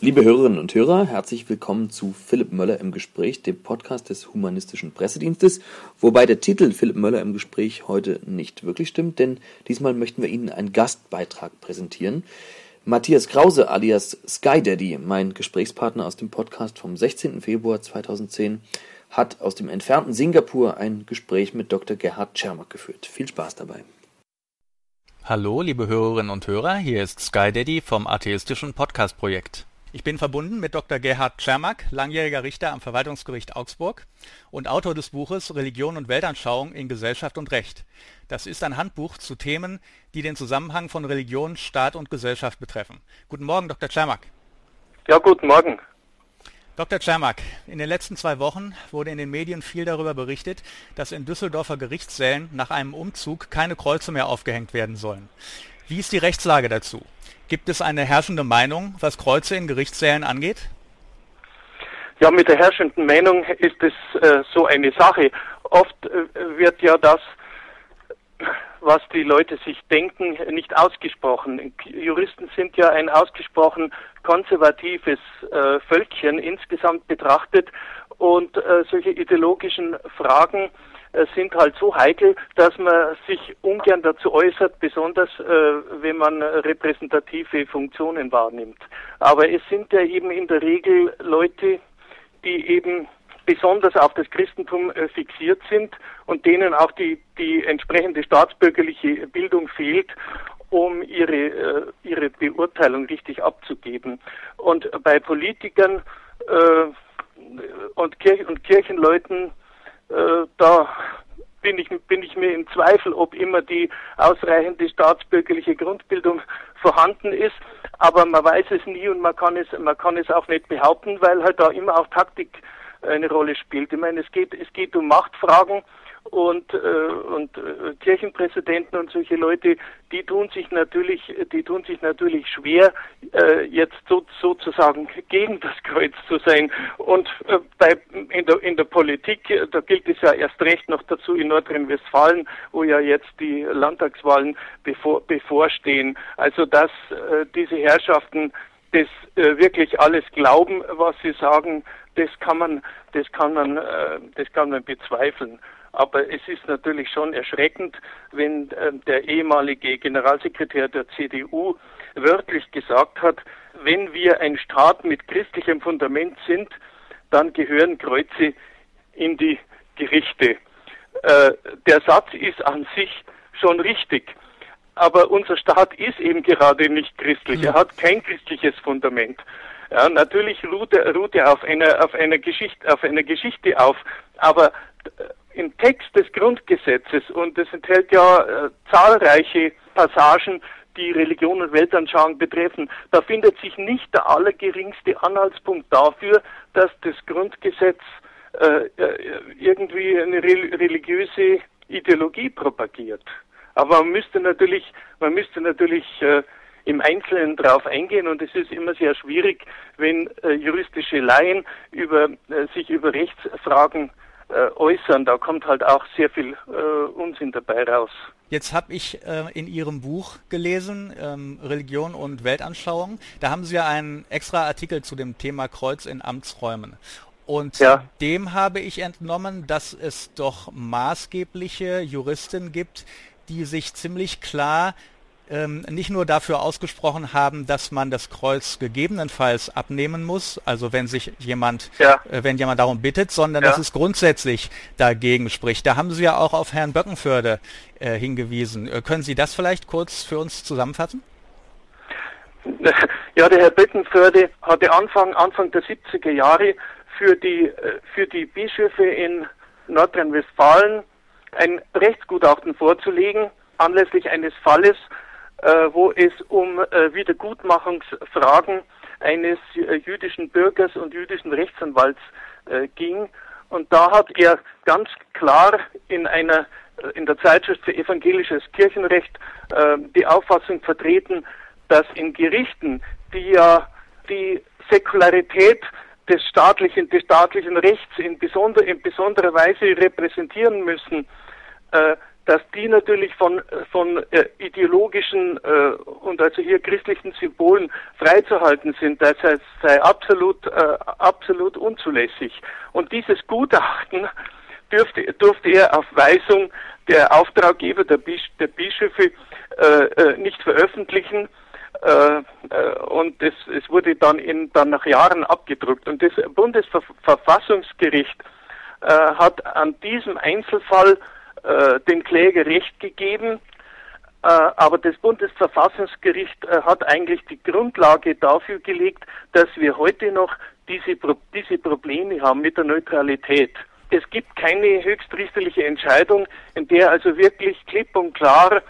Liebe Hörerinnen und Hörer, herzlich willkommen zu Philipp Möller im Gespräch, dem Podcast des Humanistischen Pressedienstes, wobei der Titel Philipp Möller im Gespräch heute nicht wirklich stimmt, denn diesmal möchten wir Ihnen einen Gastbeitrag präsentieren. Matthias Krause alias Sky Daddy, mein Gesprächspartner aus dem Podcast vom 16. Februar 2010, hat aus dem entfernten Singapur ein Gespräch mit Dr. Gerhard Czermak geführt. Viel Spaß dabei. Hallo, liebe Hörerinnen und Hörer, hier ist Sky Daddy vom Atheistischen Podcast Projekt. Ich bin verbunden mit Dr. Gerhard Czermak, langjähriger Richter am Verwaltungsgericht Augsburg und Autor des Buches Religion und Weltanschauung in Gesellschaft und Recht. Das ist ein Handbuch zu Themen, die den Zusammenhang von Religion, Staat und Gesellschaft betreffen. Guten Morgen, Dr. Czermak. Ja, guten Morgen. Dr. Czermak, in den letzten zwei Wochen wurde in den Medien viel darüber berichtet, dass in Düsseldorfer Gerichtssälen nach einem Umzug keine Kreuze mehr aufgehängt werden sollen. Wie ist die Rechtslage dazu? Gibt es eine herrschende Meinung, was Kreuze in Gerichtssälen angeht? Ja, mit der herrschenden Meinung ist es äh, so eine Sache. Oft äh, wird ja das, was die Leute sich denken, nicht ausgesprochen. Juristen sind ja ein ausgesprochen konservatives äh, Völkchen insgesamt betrachtet und äh, solche ideologischen Fragen sind halt so heikel, dass man sich ungern dazu äußert, besonders äh, wenn man repräsentative Funktionen wahrnimmt. Aber es sind ja eben in der Regel Leute, die eben besonders auf das Christentum äh, fixiert sind und denen auch die, die entsprechende staatsbürgerliche Bildung fehlt, um ihre, äh, ihre Beurteilung richtig abzugeben. Und bei Politikern äh, und, Kirch und Kirchenleuten äh, da bin ich, bin ich mir im Zweifel, ob immer die ausreichende staatsbürgerliche Grundbildung vorhanden ist. Aber man weiß es nie und man kann es, man kann es auch nicht behaupten, weil halt da immer auch Taktik eine Rolle spielt. Ich meine, es geht, es geht um Machtfragen und, äh, und äh, Kirchenpräsidenten und solche Leute, die tun sich natürlich, die tun sich natürlich schwer, äh, jetzt so, sozusagen gegen das Kreuz zu sein. Und äh, bei, in, der, in der Politik, äh, da gilt es ja erst recht noch dazu in Nordrhein-Westfalen, wo ja jetzt die Landtagswahlen bevor, bevorstehen. Also dass äh, diese Herrschaften das äh, wirklich alles glauben, was sie sagen, das kann man, das kann man, äh, das kann man bezweifeln. Aber es ist natürlich schon erschreckend, wenn äh, der ehemalige Generalsekretär der CDU wörtlich gesagt hat, wenn wir ein Staat mit christlichem Fundament sind, dann gehören Kreuze in die Gerichte. Äh, der Satz ist an sich schon richtig. Aber unser Staat ist eben gerade nicht christlich. Er hat kein christliches Fundament. Ja, natürlich ruht er, ruht er auf einer, auf einer Geschichte, auf einer Geschichte auf. Aber äh, im Text des Grundgesetzes, und es enthält ja äh, zahlreiche Passagen, die Religion und Weltanschauung betreffen, da findet sich nicht der allergeringste Anhaltspunkt dafür, dass das Grundgesetz äh, äh irgendwie eine religiöse Ideologie propagiert. Aber man müsste natürlich, man müsste natürlich äh, im Einzelnen darauf eingehen und es ist immer sehr schwierig, wenn äh, juristische Laien über, äh, sich über Rechtsfragen äh, äußern. Da kommt halt auch sehr viel äh, Unsinn dabei raus. Jetzt habe ich äh, in Ihrem Buch gelesen, ähm, Religion und Weltanschauung. Da haben Sie ja einen extra Artikel zu dem Thema Kreuz in Amtsräumen. Und ja. dem habe ich entnommen, dass es doch maßgebliche Juristen gibt, die sich ziemlich klar ähm, nicht nur dafür ausgesprochen haben, dass man das Kreuz gegebenenfalls abnehmen muss, also wenn sich jemand, ja. äh, wenn jemand darum bittet, sondern ja. dass es grundsätzlich dagegen spricht. Da haben Sie ja auch auf Herrn Böckenförde äh, hingewiesen. Äh, können Sie das vielleicht kurz für uns zusammenfassen? Ja, der Herr Böckenförde hatte Anfang, Anfang der 70er Jahre für die, äh, für die Bischöfe in Nordrhein-Westfalen ein Rechtsgutachten vorzulegen, anlässlich eines Falles, äh, wo es um äh, Wiedergutmachungsfragen eines äh, jüdischen Bürgers und jüdischen Rechtsanwalts äh, ging. Und da hat er ganz klar in einer äh, in der Zeitschrift für evangelisches Kirchenrecht äh, die Auffassung vertreten, dass in Gerichten, die ja die Säkularität des staatlichen, des staatlichen Rechts in, besonder, in besonderer Weise repräsentieren müssen, dass die natürlich von, von äh, ideologischen äh, und also hier christlichen Symbolen freizuhalten sind, das heißt, sei absolut, äh, absolut unzulässig. Und dieses Gutachten dürfte, durfte er auf Weisung der Auftraggeber der, Bisch, der Bischöfe äh, äh, nicht veröffentlichen. Äh, und es, es wurde dann, in, dann nach Jahren abgedruckt. Und das Bundesverfassungsgericht hat an diesem Einzelfall äh, dem Kläger Recht gegeben, äh, aber das Bundesverfassungsgericht äh, hat eigentlich die Grundlage dafür gelegt, dass wir heute noch diese, Pro diese Probleme haben mit der Neutralität. Es gibt keine höchstrichterliche Entscheidung, in der also wirklich klipp und klar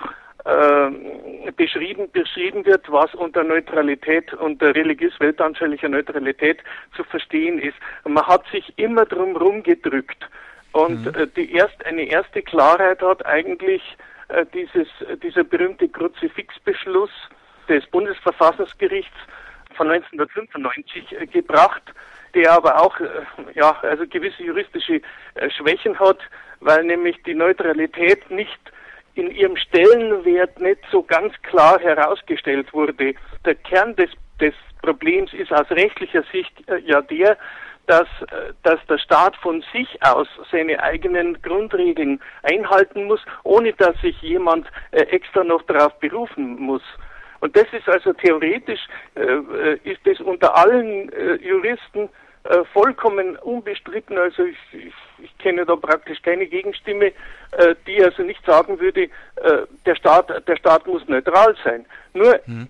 äh, beschrieben, beschrieben wird, was unter Neutralität, unter religiös-weltanschaulicher Neutralität zu verstehen ist. Man hat sich immer drum rumgedrückt. Und mhm. äh, die erst, eine erste Klarheit hat eigentlich äh, dieses, dieser berühmte Kruzifixbeschluss des Bundesverfassungsgerichts von 1995 äh, gebracht, der aber auch äh, ja, also gewisse juristische äh, Schwächen hat, weil nämlich die Neutralität nicht in ihrem Stellenwert nicht so ganz klar herausgestellt wurde. Der Kern des, des Problems ist aus rechtlicher Sicht äh, ja der, dass, äh, dass der Staat von sich aus seine eigenen Grundregeln einhalten muss, ohne dass sich jemand äh, extra noch darauf berufen muss. Und das ist also theoretisch, äh, ist es unter allen Juristen vollkommen unbestritten. Also ich, ich, ich, kenne da praktisch keine Gegenstimme, die also nicht sagen würde, der Staat, der Staat muss neutral sein. Nur hm.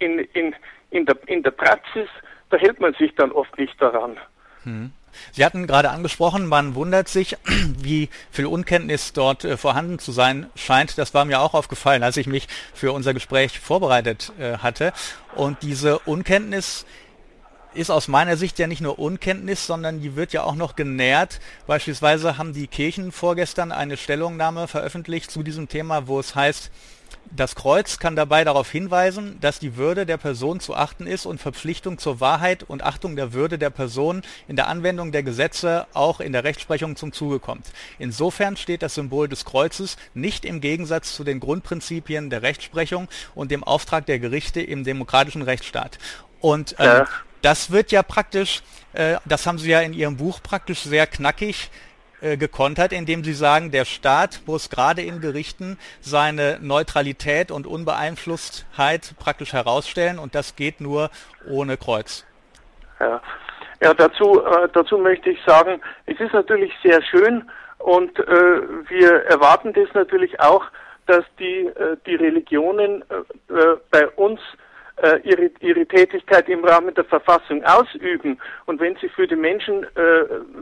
in, in, in, der, in der Praxis, da hält man sich dann oft nicht daran. Sie hatten gerade angesprochen, man wundert sich, wie viel Unkenntnis dort äh, vorhanden zu sein scheint. Das war mir auch aufgefallen, als ich mich für unser Gespräch vorbereitet äh, hatte. Und diese Unkenntnis ist aus meiner Sicht ja nicht nur Unkenntnis, sondern die wird ja auch noch genährt. Beispielsweise haben die Kirchen vorgestern eine Stellungnahme veröffentlicht zu diesem Thema, wo es heißt, das Kreuz kann dabei darauf hinweisen, dass die Würde der Person zu achten ist und Verpflichtung zur Wahrheit und Achtung der Würde der Person in der Anwendung der Gesetze auch in der Rechtsprechung zum Zuge kommt. Insofern steht das Symbol des Kreuzes nicht im Gegensatz zu den Grundprinzipien der Rechtsprechung und dem Auftrag der Gerichte im demokratischen Rechtsstaat. Und äh, ja. das wird ja praktisch, äh, das haben Sie ja in Ihrem Buch praktisch sehr knackig äh, gekontert, indem sie sagen, der Staat muss gerade in Gerichten seine Neutralität und Unbeeinflusstheit praktisch herausstellen und das geht nur ohne Kreuz. Ja, ja dazu, äh, dazu möchte ich sagen, es ist natürlich sehr schön und äh, wir erwarten das natürlich auch, dass die, äh, die Religionen äh, äh bei uns äh, ihre, ihre Tätigkeit im Rahmen der Verfassung ausüben und wenn sie für die Menschen äh,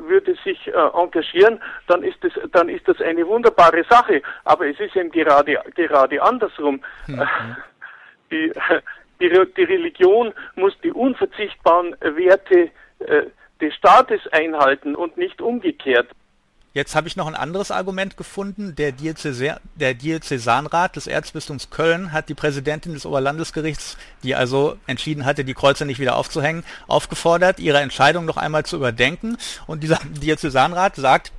würde sich äh, engagieren, dann ist das dann ist das eine wunderbare Sache. Aber es ist eben gerade gerade andersrum. Mhm. Die, die, die Religion muss die unverzichtbaren Werte äh, des Staates einhalten und nicht umgekehrt. Jetzt habe ich noch ein anderes Argument gefunden. Der, Diözese, der Diözesanrat des Erzbistums Köln hat die Präsidentin des Oberlandesgerichts, die also entschieden hatte, die Kreuze nicht wieder aufzuhängen, aufgefordert, ihre Entscheidung noch einmal zu überdenken. Und dieser Diözesanrat sagt,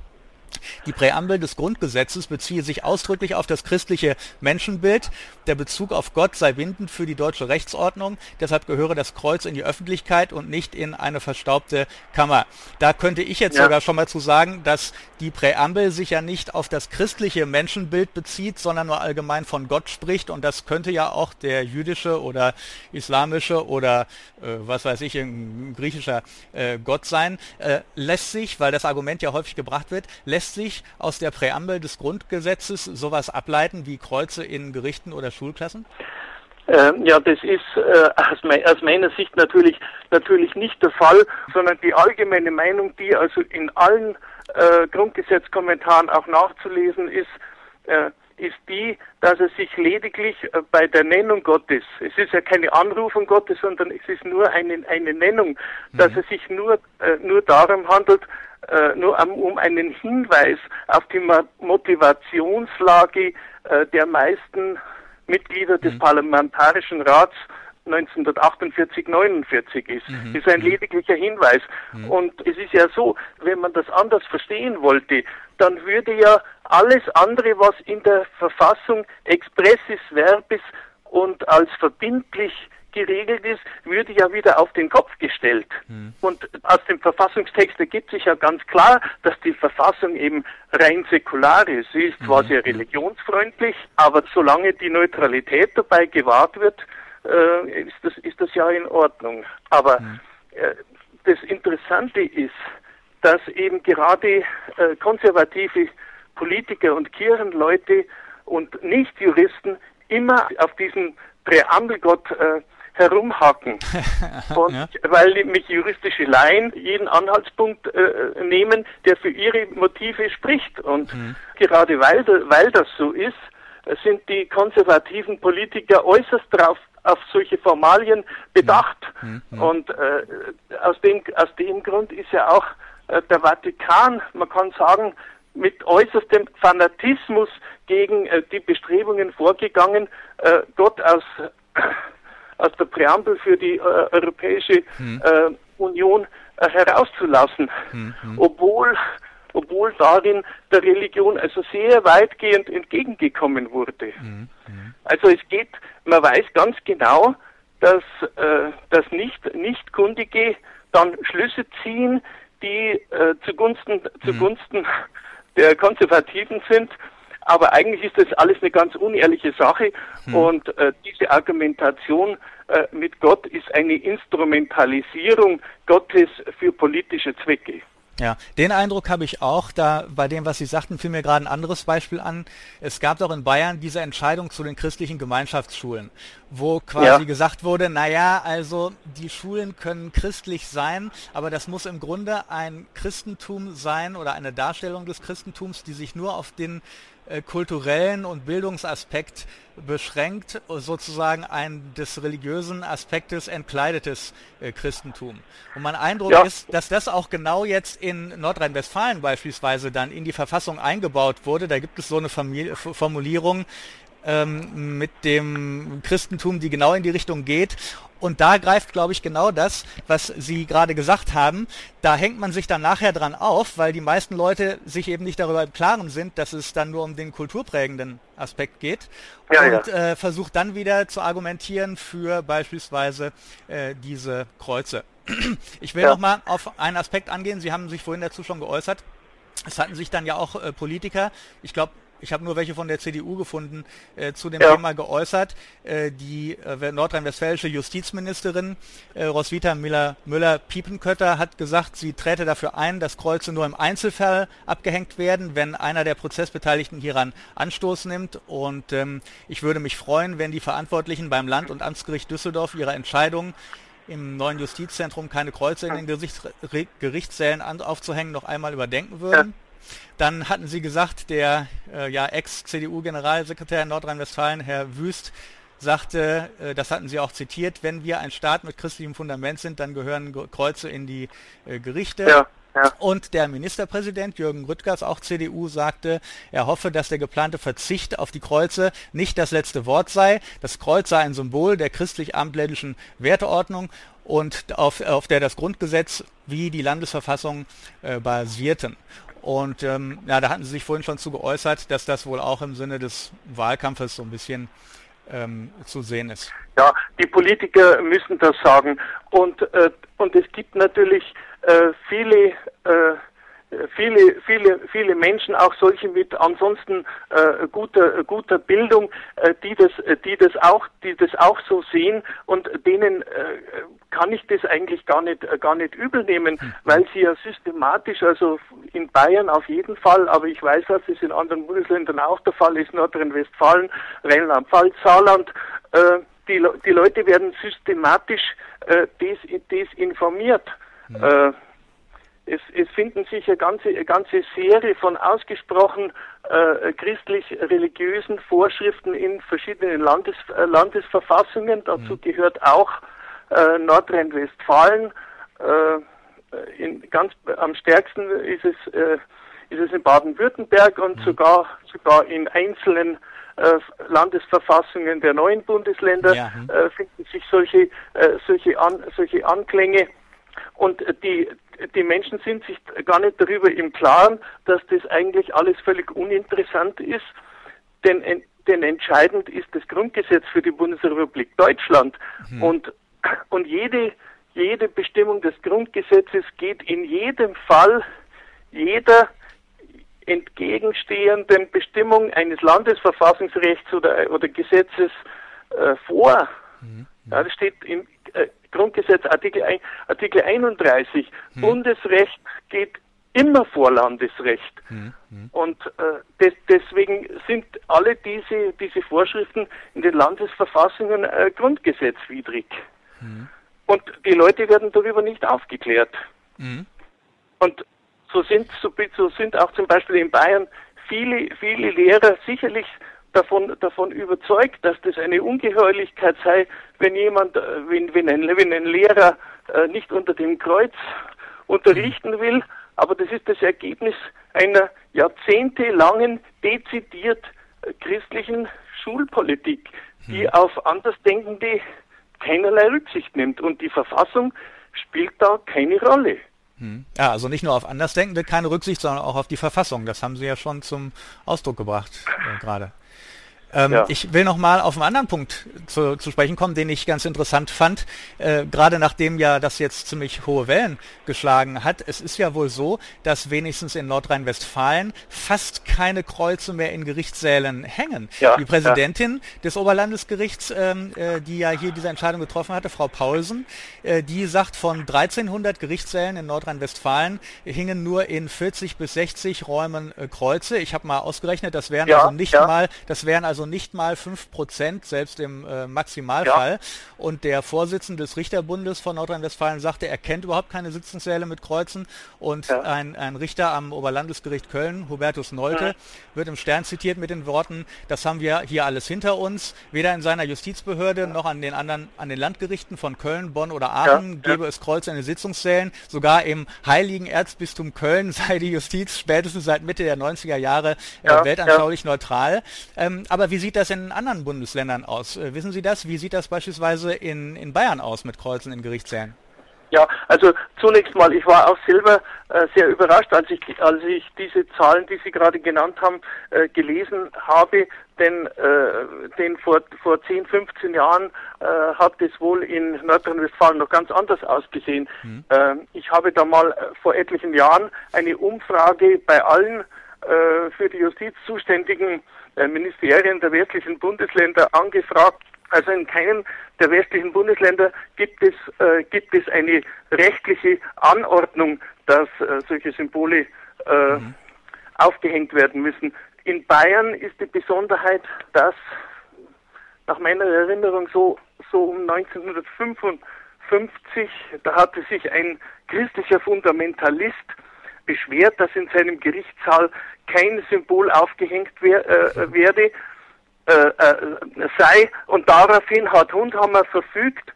die Präambel des Grundgesetzes beziehe sich ausdrücklich auf das christliche Menschenbild. Der Bezug auf Gott sei bindend für die deutsche Rechtsordnung. Deshalb gehöre das Kreuz in die Öffentlichkeit und nicht in eine verstaubte Kammer. Da könnte ich jetzt ja. sogar schon mal zu sagen, dass die Präambel sich ja nicht auf das christliche Menschenbild bezieht, sondern nur allgemein von Gott spricht. Und das könnte ja auch der jüdische oder islamische oder äh, was weiß ich, ein griechischer äh, Gott sein. Äh, lässt sich, weil das Argument ja häufig gebracht wird, lässt sich aus der Präambel des Grundgesetzes sowas ableiten wie Kreuze in Gerichten oder Schulklassen? Ähm, ja, das ist äh, aus, meiner Sicht natürlich, natürlich nicht der Fall, sondern die allgemeine Meinung, die also in allen äh, Grundgesetzkommentaren auch nachzulesen ist, äh, ist die, dass es sich lediglich äh, bei der Nennung Gottes, es ist ja keine Anrufung Gottes, sondern es ist nur eine, eine Nennung, mhm. dass es sich nur, äh, nur darum handelt, äh, nur um, um einen Hinweis auf die Motivationslage äh, der meisten Mitglieder des mhm. Parlamentarischen Rats 1948, 49 ist. Mhm. ist ein lediglicher Hinweis. Mhm. Und es ist ja so, wenn man das anders verstehen wollte, dann würde ja alles andere, was in der Verfassung expressis verbis und als verbindlich geregelt ist, würde ja wieder auf den Kopf gestellt. Mhm. Und aus dem Verfassungstext ergibt sich ja ganz klar, dass die Verfassung eben rein säkular ist. Sie ist zwar mhm. sehr religionsfreundlich, aber solange die Neutralität dabei gewahrt wird, äh, ist, das, ist das ja in Ordnung. Aber mhm. äh, das Interessante ist, dass eben gerade äh, konservative Politiker und Kirchenleute und Nichtjuristen immer auf diesen Präambelgott äh, herumhacken. Und ja. weil mich juristische Laien jeden Anhaltspunkt äh, nehmen, der für ihre Motive spricht. Und mhm. gerade weil, weil das so ist, sind die konservativen Politiker äußerst darauf auf solche Formalien bedacht. Mhm. Mhm. Und äh, aus, dem, aus dem Grund ist ja auch äh, der Vatikan, man kann sagen, mit äußerstem Fanatismus gegen äh, die Bestrebungen vorgegangen, äh, Gott aus aus der Präambel für die äh, Europäische hm. äh, Union äh, herauszulassen, hm, hm. obwohl obwohl darin der Religion also sehr weitgehend entgegengekommen wurde. Hm, hm. Also es geht, man weiß ganz genau, dass, äh, dass nicht, nicht Kundige dann Schlüsse ziehen, die zugunsten, hm. zugunsten der Konservativen sind aber eigentlich ist das alles eine ganz unehrliche Sache hm. und äh, diese Argumentation äh, mit Gott ist eine Instrumentalisierung Gottes für politische Zwecke. Ja, den Eindruck habe ich auch. Da bei dem, was Sie sagten, fiel mir gerade ein anderes Beispiel an. Es gab doch in Bayern diese Entscheidung zu den christlichen Gemeinschaftsschulen, wo quasi ja. gesagt wurde, naja, also die Schulen können christlich sein, aber das muss im Grunde ein Christentum sein oder eine Darstellung des Christentums, die sich nur auf den kulturellen und Bildungsaspekt beschränkt, sozusagen ein des religiösen Aspektes entkleidetes äh, Christentum. Und mein Eindruck ja. ist, dass das auch genau jetzt in Nordrhein-Westfalen beispielsweise dann in die Verfassung eingebaut wurde. Da gibt es so eine Familie, Formulierung, ähm, mit dem Christentum, die genau in die Richtung geht. Und da greift, glaube ich, genau das, was Sie gerade gesagt haben. Da hängt man sich dann nachher dran auf, weil die meisten Leute sich eben nicht darüber im Klaren sind, dass es dann nur um den kulturprägenden Aspekt geht. Ja, und ja. Äh, versucht dann wieder zu argumentieren für beispielsweise äh, diese Kreuze. Ich will ja. noch mal auf einen Aspekt angehen. Sie haben sich vorhin dazu schon geäußert. Es hatten sich dann ja auch äh, Politiker, ich glaube ich habe nur welche von der CDU gefunden, äh, zu dem ja. Thema geäußert. Äh, die äh, nordrhein-westfälische Justizministerin äh, Roswitha Müller-Piepenkötter hat gesagt, sie träte dafür ein, dass Kreuze nur im Einzelfall abgehängt werden, wenn einer der Prozessbeteiligten hieran Anstoß nimmt. Und ähm, ich würde mich freuen, wenn die Verantwortlichen beim Land- und Amtsgericht Düsseldorf ihre Entscheidung im neuen Justizzentrum keine Kreuze in den Gesichts Gerichtssälen aufzuhängen, noch einmal überdenken würden. Ja. Dann hatten Sie gesagt, der äh, ja, Ex-CDU-Generalsekretär in Nordrhein-Westfalen, Herr Wüst, sagte, äh, das hatten Sie auch zitiert, wenn wir ein Staat mit christlichem Fundament sind, dann gehören Kreuze in die äh, Gerichte. Ja. Ja. Und der Ministerpräsident Jürgen Rüttgers, auch CDU, sagte, er hoffe, dass der geplante Verzicht auf die Kreuze nicht das letzte Wort sei. Das Kreuz sei ein Symbol der christlich-abendländischen Werteordnung und auf, auf der das Grundgesetz wie die Landesverfassung äh, basierten. Und ähm, ja, da hatten Sie sich vorhin schon zu geäußert, dass das wohl auch im Sinne des Wahlkampfes so ein bisschen ähm, zu sehen ist. Ja, die Politiker müssen das sagen. Und, äh, und es gibt natürlich äh, viele äh, viele, viele, viele Menschen, auch solche mit ansonsten äh, guter, guter Bildung, äh, die das, die das auch, die das auch so sehen und denen äh, kann ich das eigentlich gar nicht, gar nicht übel nehmen, mhm. weil sie ja systematisch, also in Bayern auf jeden Fall, aber ich weiß, dass es in anderen Bundesländern auch der Fall ist, Nordrhein-Westfalen, Rheinland-Pfalz, Saarland, äh, die, die Leute werden systematisch äh, des, desinformiert. Mhm. Äh, es, es finden sich eine ganze, eine ganze Serie von ausgesprochen äh, christlich-religiösen Vorschriften in verschiedenen Landes, äh, Landesverfassungen. Dazu mhm. gehört auch äh, Nordrhein-Westfalen. Äh, in, ganz am stärksten ist es äh, ist es in Baden-Württemberg und mhm. sogar, sogar in einzelnen äh, Landesverfassungen der neuen Bundesländer ja. Hm. äh, finden sich solche, äh, solche, An solche Anklänge. Und die, die Menschen sind sich gar nicht darüber im Klaren, dass das eigentlich alles völlig uninteressant ist, denn, denn entscheidend ist das Grundgesetz für die Bundesrepublik Deutschland. Mhm. Und, und jede, jede Bestimmung des Grundgesetzes geht in jedem Fall jeder entgegenstehenden Bestimmung eines Landesverfassungsrechts oder, oder Gesetzes äh, vor. Mhm. Ja, das steht im äh, Grundgesetz Artikel, Artikel 31. Mhm. Bundesrecht geht immer vor Landesrecht. Mhm. Und äh, des, deswegen sind alle diese, diese Vorschriften in den Landesverfassungen äh, grundgesetzwidrig. Mhm. Und die Leute werden darüber nicht aufgeklärt. Mhm. Und so sind, so, so sind auch zum Beispiel in Bayern viele, viele Lehrer sicherlich davon, davon überzeugt, dass das eine Ungeheuerlichkeit sei, wenn jemand, äh, wenn, wenn, ein, wenn ein Lehrer äh, nicht unter dem Kreuz unterrichten will, aber das ist das Ergebnis einer jahrzehntelangen dezidiert äh, christlichen Schulpolitik, die hm. auf Andersdenkende keinerlei Rücksicht nimmt. Und die Verfassung spielt da keine Rolle. Hm. Ja, also nicht nur auf Andersdenkende keine Rücksicht, sondern auch auf die Verfassung. Das haben Sie ja schon zum Ausdruck gebracht äh, gerade. Ähm, ja. Ich will noch mal auf einen anderen Punkt zu, zu sprechen kommen, den ich ganz interessant fand, äh, gerade nachdem ja das jetzt ziemlich hohe Wellen geschlagen hat. Es ist ja wohl so, dass wenigstens in Nordrhein-Westfalen fast keine Kreuze mehr in Gerichtssälen hängen. Ja, die Präsidentin ja. des Oberlandesgerichts, ähm, äh, die ja hier diese Entscheidung getroffen hatte, Frau Paulsen, äh, die sagt, von 1300 Gerichtssälen in Nordrhein-Westfalen hingen nur in 40 bis 60 Räumen äh, Kreuze. Ich habe mal ausgerechnet, das wären also nicht mal, das wären also also nicht mal 5 Prozent, selbst im äh, Maximalfall. Ja. Und der Vorsitzende des Richterbundes von Nordrhein-Westfalen sagte, er kennt überhaupt keine Sitzungssäle mit Kreuzen. Und ja. ein, ein, Richter am Oberlandesgericht Köln, Hubertus Nolte, ja. wird im Stern zitiert mit den Worten, das haben wir hier alles hinter uns. Weder in seiner Justizbehörde noch an den anderen, an den Landgerichten von Köln, Bonn oder Aachen gäbe es Kreuze in den Sitzungssälen. Sogar im Heiligen Erzbistum Köln sei die Justiz spätestens seit Mitte der 90er Jahre äh, weltanschaulich neutral. Ähm, aber wie sieht das in anderen Bundesländern aus? Äh, wissen Sie das? Wie sieht das beispielsweise in, in Bayern aus mit Kreuzen in Gerichtssälen? Ja, also zunächst mal, ich war auch selber äh, sehr überrascht, als ich, als ich diese Zahlen, die Sie gerade genannt haben, äh, gelesen habe, denn, äh, denn vor, vor 10, 15 Jahren äh, hat es wohl in Nordrhein-Westfalen noch ganz anders ausgesehen. Mhm. Ähm, ich habe da mal äh, vor etlichen Jahren eine Umfrage bei allen äh, für die Justiz zuständigen äh, Ministerien der westlichen Bundesländer angefragt. Also in keinem der westlichen Bundesländer gibt es, äh, gibt es eine rechtliche Anordnung, dass äh, solche Symbole mhm. aufgehängt werden müssen. In Bayern ist die Besonderheit, dass nach meiner Erinnerung so, so um 1955, da hatte sich ein christlicher Fundamentalist beschwert, dass in seinem Gerichtssaal kein Symbol aufgehängt wer, äh, werde, äh, äh, sei. Und daraufhin hat Hundhammer verfügt,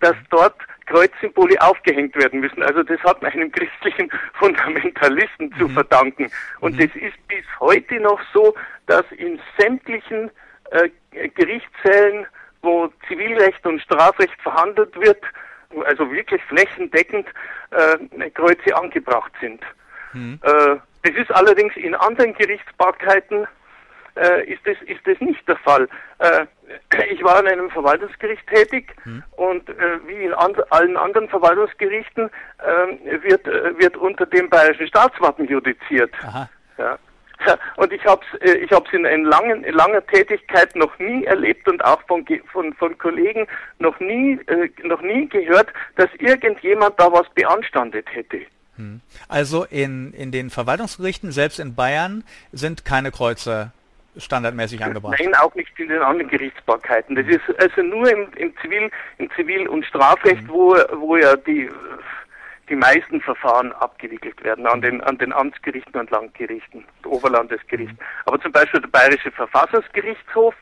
dass dort Kreuzsymbole aufgehängt werden müssen. Also das hat man einem christlichen Fundamentalisten mhm. zu verdanken. Und mhm. das ist bis heute noch so, dass in sämtlichen äh, Gerichtssälen, wo Zivilrecht und Strafrecht verhandelt wird, also wirklich flächendeckend äh, Kreuze angebracht sind. Mhm. Äh, das ist allerdings in anderen Gerichtsbarkeiten äh, ist, das, ist das nicht der Fall. Äh, ich war in einem Verwaltungsgericht tätig mhm. und äh, wie in an, allen anderen Verwaltungsgerichten äh, wird, äh, wird unter dem bayerischen Staatswappen judiziert. Ja. Und ich habe es äh, ich hab's in, in, langen, in langer Tätigkeit noch nie erlebt und auch von, von, von Kollegen noch nie, noch nie gehört, dass irgendjemand da was beanstandet hätte. Hm. Also in, in den Verwaltungsgerichten, selbst in Bayern, sind keine Kreuze standardmäßig angebracht? Nein, auch nicht in den anderen Gerichtsbarkeiten. Das ist also nur im, im Zivil, im Zivil- und Strafrecht, mhm. wo, wo ja die, die meisten Verfahren abgewickelt werden an den, an den Amtsgerichten und Landgerichten, Oberlandesgericht. Mhm. Aber zum Beispiel der Bayerische Verfassungsgerichtshof,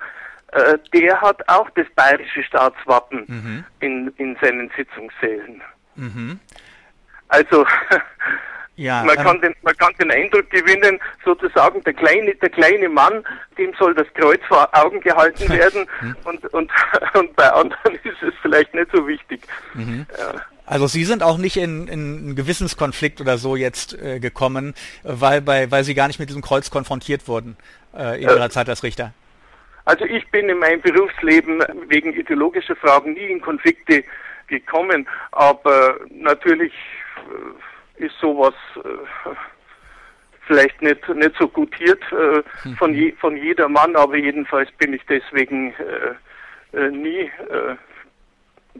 äh, der hat auch das bayerische Staatswappen mhm. in, in seinen Sitzungssälen. Also Ja, man, ähm, kann den, man kann den Eindruck gewinnen, sozusagen der kleine, der kleine Mann, dem soll das Kreuz vor Augen gehalten werden hm. und, und, und bei anderen ist es vielleicht nicht so wichtig. Mhm. Ja. Also Sie sind auch nicht in, in einen Gewissenskonflikt oder so jetzt äh, gekommen, weil, bei, weil Sie gar nicht mit diesem Kreuz konfrontiert wurden äh, in Ihrer Zeit als Richter. Also ich bin in meinem Berufsleben wegen ideologischer Fragen nie in Konflikte gekommen, aber natürlich äh, ist sowas äh, vielleicht nicht, nicht so gutiert äh, hm. von, je, von jedermann, aber jedenfalls bin ich deswegen nie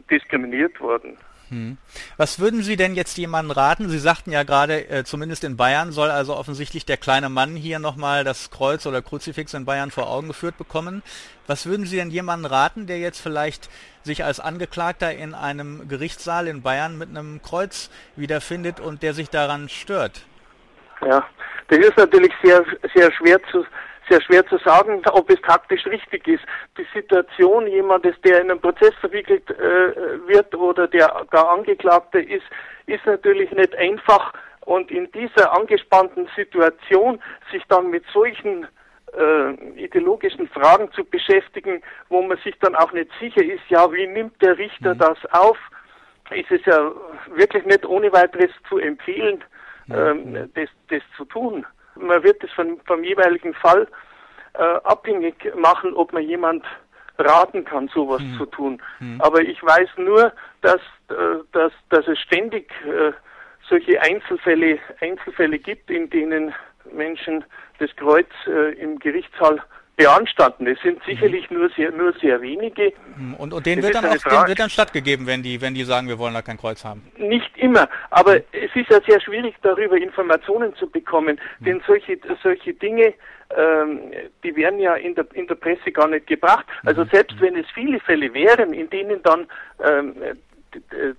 diskriminiert worden. Hm. Was würden Sie denn jetzt jemandem raten? Sie sagten ja gerade, äh, zumindest in Bayern soll also offensichtlich der kleine Mann hier nochmal das Kreuz oder Kruzifix in Bayern vor Augen geführt bekommen. Was würden Sie denn jemandem raten, der jetzt vielleicht sich als Angeklagter in einem Gerichtssaal in Bayern mit einem Kreuz wiederfindet und der sich daran stört? Ja, das ist natürlich sehr, sehr schwer zu, sehr schwer zu sagen, ob es taktisch richtig ist. Die Situation jemandes, der in einen Prozess verwickelt äh, wird oder der gar Angeklagter ist, ist natürlich nicht einfach. Und in dieser angespannten Situation sich dann mit solchen äh, ideologischen Fragen zu beschäftigen, wo man sich dann auch nicht sicher ist, ja, wie nimmt der Richter mhm. das auf, ist es ja wirklich nicht ohne weiteres zu empfehlen, mhm. ähm, das, das zu tun man wird es von, vom jeweiligen Fall äh, abhängig machen, ob man jemand raten kann, sowas mhm. zu tun. Mhm. Aber ich weiß nur, dass, äh, dass, dass es ständig äh, solche Einzelfälle, Einzelfälle gibt, in denen Menschen das Kreuz äh, im Gerichtssaal beanstanden. Es sind sicherlich mhm. nur sehr nur sehr wenige. Mhm. Und, und denen, wird dann auch, denen wird dann stattgegeben, wenn die, wenn die sagen, wir wollen da kein Kreuz haben. Nicht immer, aber mhm. es ist ja sehr schwierig, darüber Informationen zu bekommen, mhm. denn solche, solche Dinge, ähm, die werden ja in der, in der Presse gar nicht gebracht. Also mhm. selbst wenn es viele Fälle wären, in denen dann ähm,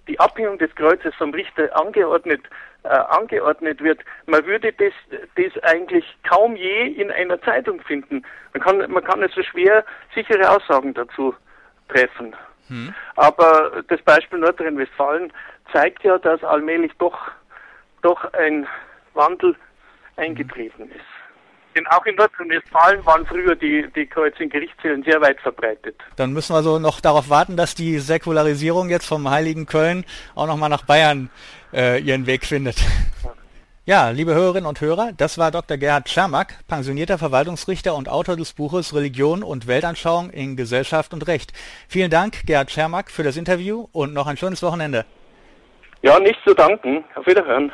die Abhängung des Kreuzes vom Richter angeordnet äh, angeordnet wird. Man würde das, das eigentlich kaum je in einer Zeitung finden. Man kann, man kann also schwer sichere Aussagen dazu treffen. Hm. Aber das Beispiel Nordrhein-Westfalen zeigt ja, dass allmählich doch, doch ein Wandel eingetreten ist. Denn auch in Nordrhein-Westfalen waren früher die, die Kreuze in Gerichtszählen sehr weit verbreitet. Dann müssen wir also noch darauf warten, dass die Säkularisierung jetzt vom Heiligen Köln auch nochmal nach Bayern äh, ihren Weg findet. Ja, liebe Hörerinnen und Hörer, das war Dr. Gerhard Czermak, pensionierter Verwaltungsrichter und Autor des Buches Religion und Weltanschauung in Gesellschaft und Recht. Vielen Dank, Gerhard Czermak, für das Interview und noch ein schönes Wochenende. Ja, nichts zu danken. Auf Wiederhören.